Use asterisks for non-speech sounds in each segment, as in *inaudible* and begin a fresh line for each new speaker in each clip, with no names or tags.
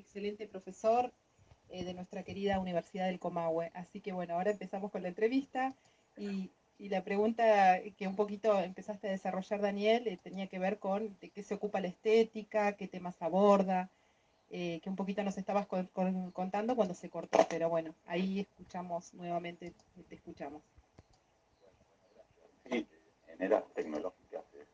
excelente profesor eh, de nuestra querida Universidad del Comahue. Así que bueno, ahora empezamos con la entrevista y, la pregunta que un poquito empezaste a desarrollar, Daniel, eh, tenía que ver con de qué se ocupa la estética, qué temas aborda, eh, que un poquito nos estabas contando cuando se cortó, pero bueno, ahí escuchamos nuevamente, te escuchamos.
Sí, en eras tecnológicas es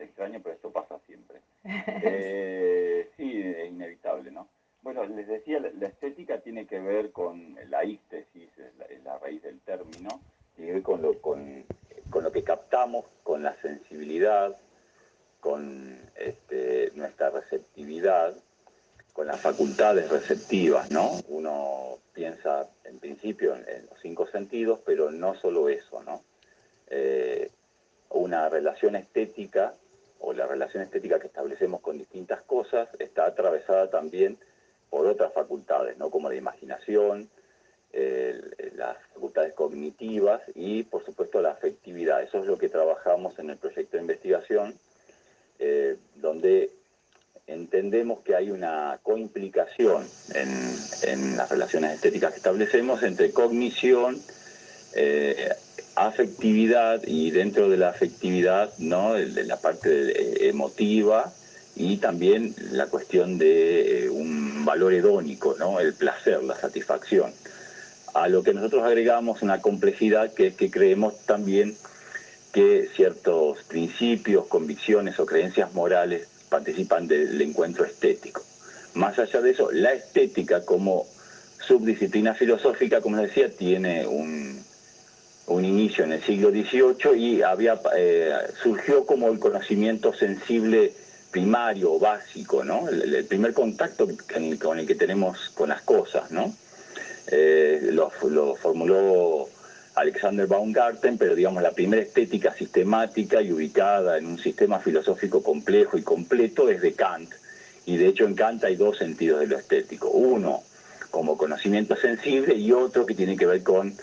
extraño, pero esto pasa siempre. Eh, sí, es inevitable, ¿no? Bueno, les decía, la estética tiene que ver con la ístesis, es la, raíz del término, tiene que ver con lo, con, lo que captamos, con la sensibilidad, con este, nuestra receptividad, con las facultades receptivas, ¿no? Uno piensa en principio en, los cinco sentidos, pero no solo eso, ¿no? Eh, una relación estética o la relación estética que establecemos con distintas cosas está atravesada también por otras facultades, ¿no? Como la imaginación, las facultades cognitivas y, por supuesto, la afectividad. Eso es lo que trabajamos en el proyecto de investigación, eh, donde entendemos que hay una coimplicación en, las relaciones estéticas que establecemos entre cognición, eh, afectividad y dentro de la afectividad, ¿no? la parte emotiva y también la cuestión de eh, un valor hedónico, ¿no? el placer, la satisfacción. A lo que nosotros agregamos una complejidad que es que creemos también que ciertos principios, convicciones o creencias morales participan del encuentro estético. Más allá de eso, la estética como subdisciplina filosófica, como decía, tiene un, inicio en el siglo XVIII y había, eh, surgió como el conocimiento sensible primario, básico, ¿no? El, primer contacto con el, que tenemos con las cosas, ¿no? Eh, lo, lo formuló Alexander Baumgarten, pero digamos la primera estética sistemática y ubicada en un sistema filosófico complejo y completo es de Kant. Y de hecho en Kant hay dos sentidos de lo estético. Uno como conocimiento sensible y otro que tiene que ver con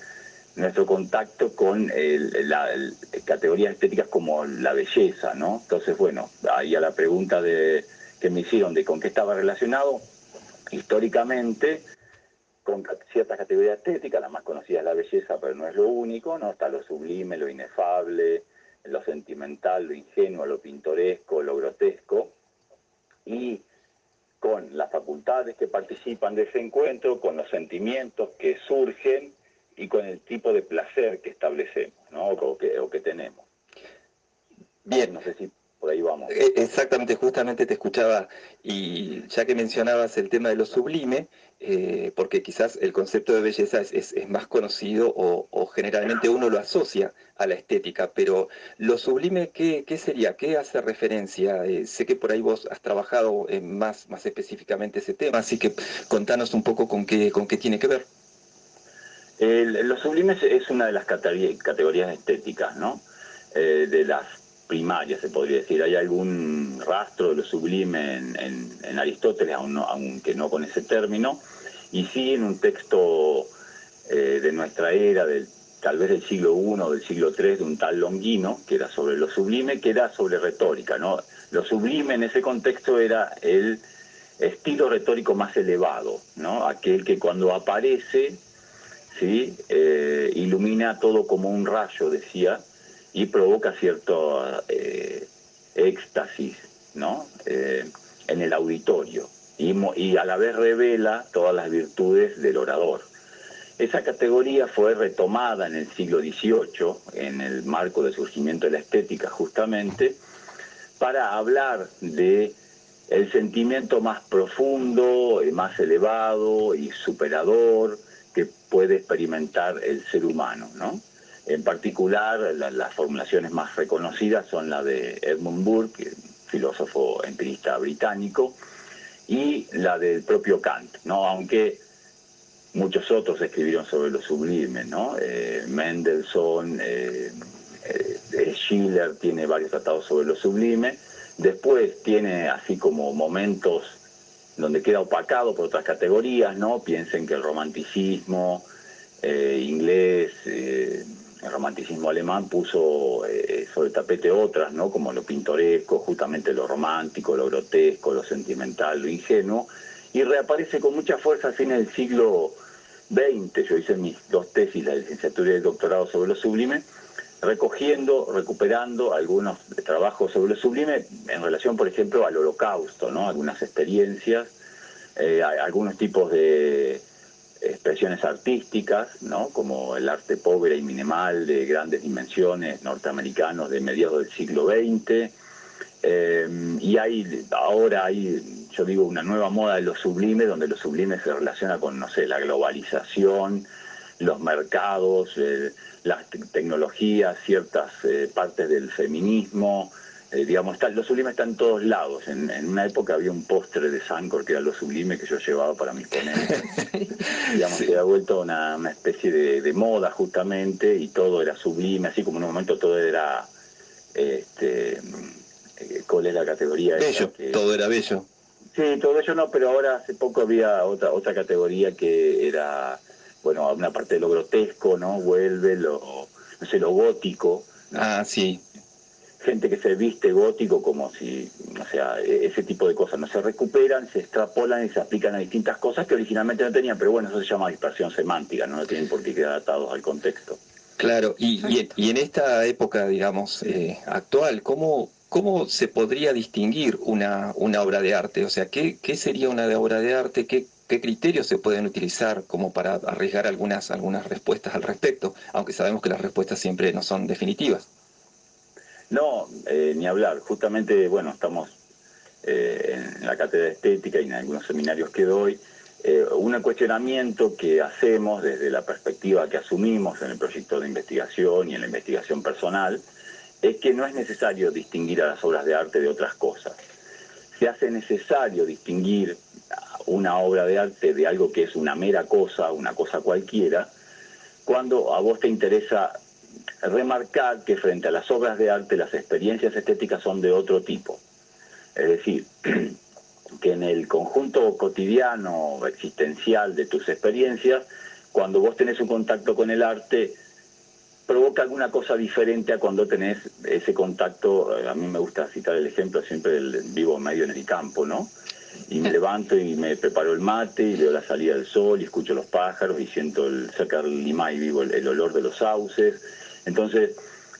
nuestro contacto con las categorías estéticas como la belleza, ¿no? Entonces, bueno, ahí a la pregunta de, que me hicieron de con qué estaba relacionado, históricamente con ciertas categorías estéticas, la más conocida es la belleza, pero no es lo único, ¿no? Está lo sublime, lo inefable, lo sentimental, lo ingenuo, lo pintoresco, lo grotesco, y con las facultades que participan de ese encuentro, con los sentimientos que surgen y con el tipo de placer que establecemos, ¿no? O que, que tenemos.
Bien. No sé si por ahí vamos. Eh, exactamente, justamente te escuchaba y ya que mencionabas el tema de lo sublime, eh, porque quizás el concepto de belleza es, más conocido o, generalmente uno lo asocia a la estética, pero lo sublime, ¿qué, sería? ¿Qué hace referencia? Eh, sé que por ahí vos has trabajado más, más específicamente ese tema, así que contanos un poco con qué, con qué tiene que ver.
Lo sublime es una de las categorías estéticas, ¿no? de las primarias, se podría decir. Hay algún rastro de lo sublime en, Aristóteles, aunque no con ese término, y sí en un texto eh, de nuestra era, del, tal vez del siglo I o del siglo III, de un tal Longino, que era sobre lo sublime, que era sobre retórica. ¿no? Lo sublime en ese contexto era el estilo retórico más elevado, ¿no? aquel que cuando aparece ¿sí? Eh, ilumina todo como un rayo, decía, y provoca cierto eh, éxtasis ¿no? Eh, en el auditorio y, a la vez revela todas las virtudes del orador. Esa categoría fue retomada en el siglo XVIII, en el marco del surgimiento de la estética justamente, para hablar de el sentimiento más profundo, más elevado y superador que puede experimentar el ser humano, ¿no? En particular, las formulaciones más reconocidas son la de Edmund Burke, filósofo empirista británico, y la del propio Kant, ¿no? aunque muchos otros escribieron sobre lo sublime, ¿no? Eh, Mendelssohn, eh, eh, Schiller tiene varios tratados sobre lo sublime, después tiene así como momentos donde queda opacado por otras categorías, ¿no? Piensen que el romanticismo inglés, el romanticismo alemán puso eh, sobre tapete otras, ¿no? como lo pintoresco, justamente lo romántico, lo grotesco, lo sentimental, lo ingenuo, y reaparece con mucha fuerza a fines del siglo XX. Yo hice mis dos tesis, la licenciatura y el doctorado sobre lo sublime, recogiendo, recuperando algunos trabajos sobre lo sublime en relación, por ejemplo, al holocausto, ¿no? algunas experiencias, eh, algunos tipos de expresiones artísticas, ¿no? como el arte pobre y minimal de grandes dimensiones norteamericanos de mediados del siglo XX. Eh, y hay, ahora hay, yo digo, una nueva moda de lo sublime, donde lo sublime se relaciona con, no sé, la globalización, los mercados, eh, las tecnologías, ciertas eh, partes del feminismo, eh, digamos, está, lo sublime está en todos lados. En, una época había un postre de Sancor que era lo sublime que yo llevaba para mis ponentes. *laughs* digamos, se ha vuelto una, especie de, moda justamente y todo era sublime, así como en un momento todo era, este, eh, ¿cuál es la categoría?
Bello, todo era bello.
Sí, todo eso no, pero ahora hace poco había otra, otra categoría que era, bueno, una parte de lo grotesco, ¿no? Vuelve lo, no sé, lo gótico.
Ah, sí
gente que se viste gótico como si, o sea, e-, ese tipo de cosas no se recuperan, se extrapolan y se aplican a distintas cosas que originalmente no tenían, pero bueno, eso se llama dispersión semántica, no, tienen por qué quedar atados al contexto.
Claro, y, y, en esta época, digamos, eh, actual, ¿cómo, ¿cómo se podría distinguir una, una obra de arte? O sea, ¿qué, qué sería una obra de arte? ¿Qué, ¿Qué criterios se pueden utilizar como para arriesgar algunas, algunas respuestas al respecto? Aunque sabemos que las respuestas siempre no son definitivas.
No, eh, ni hablar. Justamente, bueno, estamos eh, en la cátedra de estética y en algunos seminarios que doy. Eh, un cuestionamiento que hacemos desde la perspectiva que asumimos en el proyecto de investigación y en la investigación personal es que no es necesario distinguir a las obras de arte de otras cosas. Se hace necesario distinguir una obra de arte de algo que es una mera cosa, una cosa cualquiera, cuando a vos te interesa remarcar que frente a las obras de arte las experiencias estéticas son de otro tipo. Es decir, *clears throat* que en el conjunto cotidiano, existencial de tus experiencias, cuando vos tenés un contacto con el arte, provoca alguna cosa diferente a cuando tenés ese contacto, eh, a mí me gusta citar el ejemplo siempre del vivo medio en el campo, ¿no? Y me levanto y me preparo el mate y veo la salida del sol y escucho los pájaros y siento el sacar lima y vivo el olor de los sauces entonces,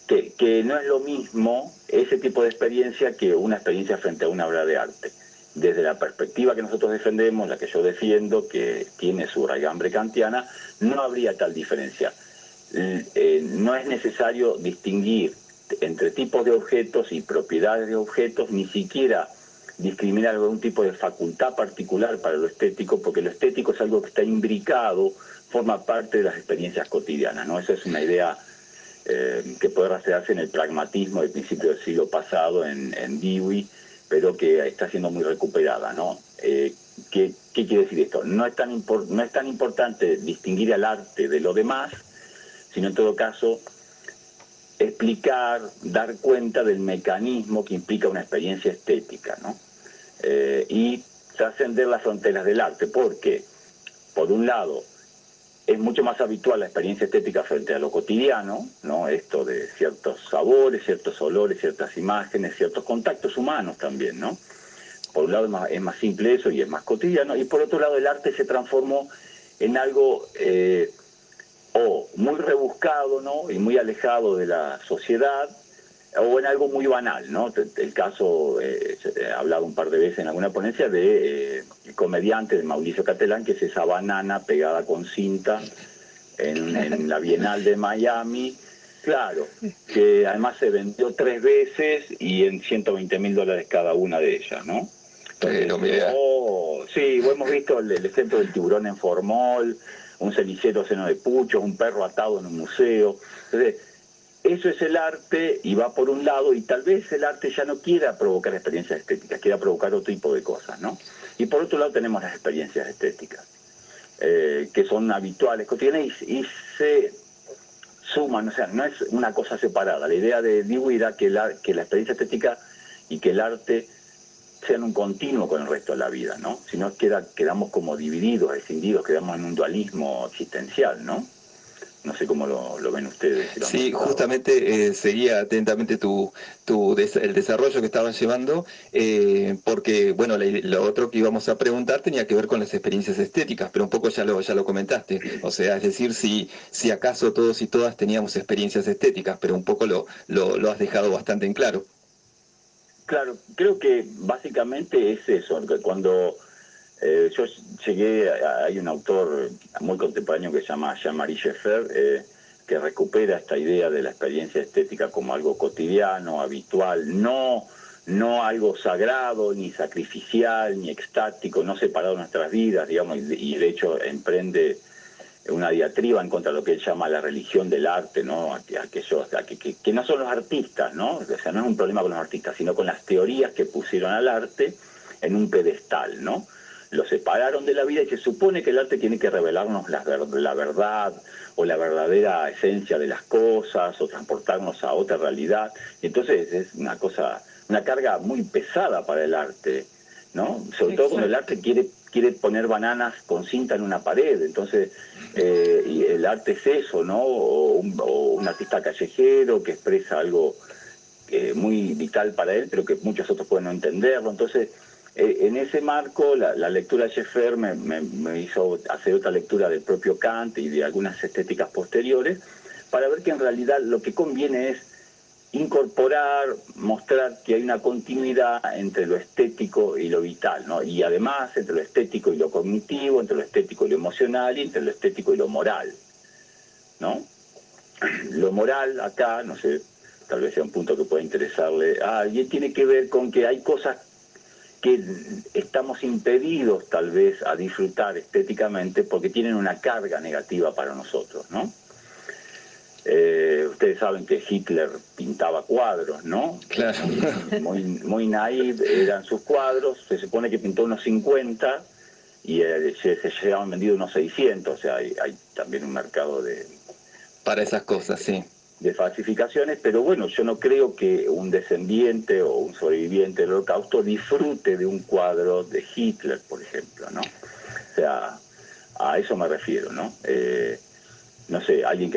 que, no es lo mismo ese tipo de experiencia que una experiencia frente a una obra de arte. Desde la perspectiva que nosotros defendemos, la que yo defiendo, que tiene su raigambre kantiana, no habría tal diferencia. Eh, no es necesario distinguir entre tipos de objetos y propiedades de objetos, ni siquiera discriminar algún tipo de facultad particular para lo estético, porque lo estético es algo que está imbricado, forma parte de las experiencias cotidianas, ¿no? Esa es una idea eh, que puede rastrearse en el pragmatismo del principio del siglo pasado en, Dewey, pero que está siendo muy recuperada. ¿no? Eh, ¿qué, quiere decir esto? No es, tan no es tan importante distinguir al arte de lo demás, sino en todo caso explicar, dar cuenta del mecanismo que implica una experiencia estética, ¿no? Eh, y trascender las fronteras del arte, porque, por un lado, es mucho más habitual la experiencia estética frente a lo cotidiano, ¿no? Esto de ciertos sabores, ciertos olores, ciertas imágenes, ciertos contactos humanos también, ¿no? Por un lado es más, simple eso y es más cotidiano, y por otro lado el arte se transformó en algo eh, o muy rebuscado, ¿no? Y muy alejado de la sociedad, o en algo muy banal, ¿no? El caso, eh, he hablado un par de veces en alguna ponencia de eh, el comediante de Mauricio Catelán, que es esa banana pegada con cinta en, *laughs* la Bienal de Miami, claro, que además se vendió tres veces y en 120 mil dólares cada una de ellas, ¿no? oh, sí, hemos visto el, el, ejemplo del tiburón en Formol, un cenicero lleno de puchos, un perro atado en un museo. Entonces, eso es el arte y va por un lado y tal vez el arte ya no quiera provocar experiencias estéticas, quiera provocar otro tipo de cosas, ¿no? Y por otro lado tenemos las experiencias estéticas, eh, que son habituales, cotidianas y, se suman, o sea, no es una cosa separada. La idea de Dewey era que la, que la experiencia estética y que el arte sean un continuo con el resto de la vida, ¿no? Si no queda, quedamos como divididos, escindidos, quedamos en un dualismo existencial, ¿no? No sé cómo lo, ven ustedes.
sí, justamente eh, seguía atentamente tu, tu el desarrollo que estabas llevando, eh, porque, bueno, lo otro que íbamos a preguntar tenía que ver con las experiencias estéticas, pero un poco ya lo, ya lo comentaste. O sea, es decir, si, si acaso todos y todas teníamos experiencias estéticas, pero un poco lo, lo, lo has dejado bastante en claro.
Claro, creo que básicamente es eso, cuando eh, yo llegué, hay un autor muy contemporáneo que se llama Jean-Marie Schaeffer, eh, que recupera esta idea de la experiencia estética como algo cotidiano, habitual, no, no algo sagrado, ni sacrificial, ni extático, no separado de nuestras vidas, digamos, y de, hecho emprende una diatriba en contra de lo que él llama la religión del arte, ¿no? Aquellos, que, que, no son los artistas, ¿no? O sea, no es un problema con los artistas, sino con las teorías que pusieron al arte en un pedestal, ¿no? lo separaron de la vida y se supone que el arte tiene que revelarnos la, la, verdad o la verdadera esencia de las cosas o transportarnos a otra realidad. Entonces es una cosa, una carga muy pesada para el arte, ¿no? Sobre todo cuando el arte quiere quiere poner bananas con cinta en una pared, entonces eh, y el arte es eso, ¿no? O un, artista callejero que expresa algo eh, muy vital para él, pero que muchos otros pueden no entenderlo, entonces eh, en ese marco, la, lectura de Schaeffer me, hizo hacer otra lectura del propio Kant y de algunas estéticas posteriores, para ver que en realidad lo que conviene es incorporar, mostrar que hay una continuidad entre lo estético y lo vital, ¿no? Y además entre lo estético y lo cognitivo, entre lo estético y lo emocional y entre lo estético y lo moral, ¿no? *clears throat* Lo moral acá, no sé, tal vez sea un punto que pueda interesarle a alguien, tiene que ver con que hay cosas que estamos impedidos tal vez a disfrutar estéticamente porque tienen una carga negativa para nosotros, ¿no? Eh, ustedes saben que Hitler pintaba cuadros, ¿no?
Claro.
Muy, muy naive eran sus cuadros, se supone que pintó unos 50 y eh, se, se llegaban vendidos unos 600, o sea, hay, hay también un mercado de...
Para esas cosas, sí
de falsificaciones, pero bueno, yo no creo que un descendiente o un sobreviviente del holocausto disfrute de un cuadro de Hitler, por ejemplo, ¿no? O sea, a eso me refiero, ¿no? Eh, no sé, alguien que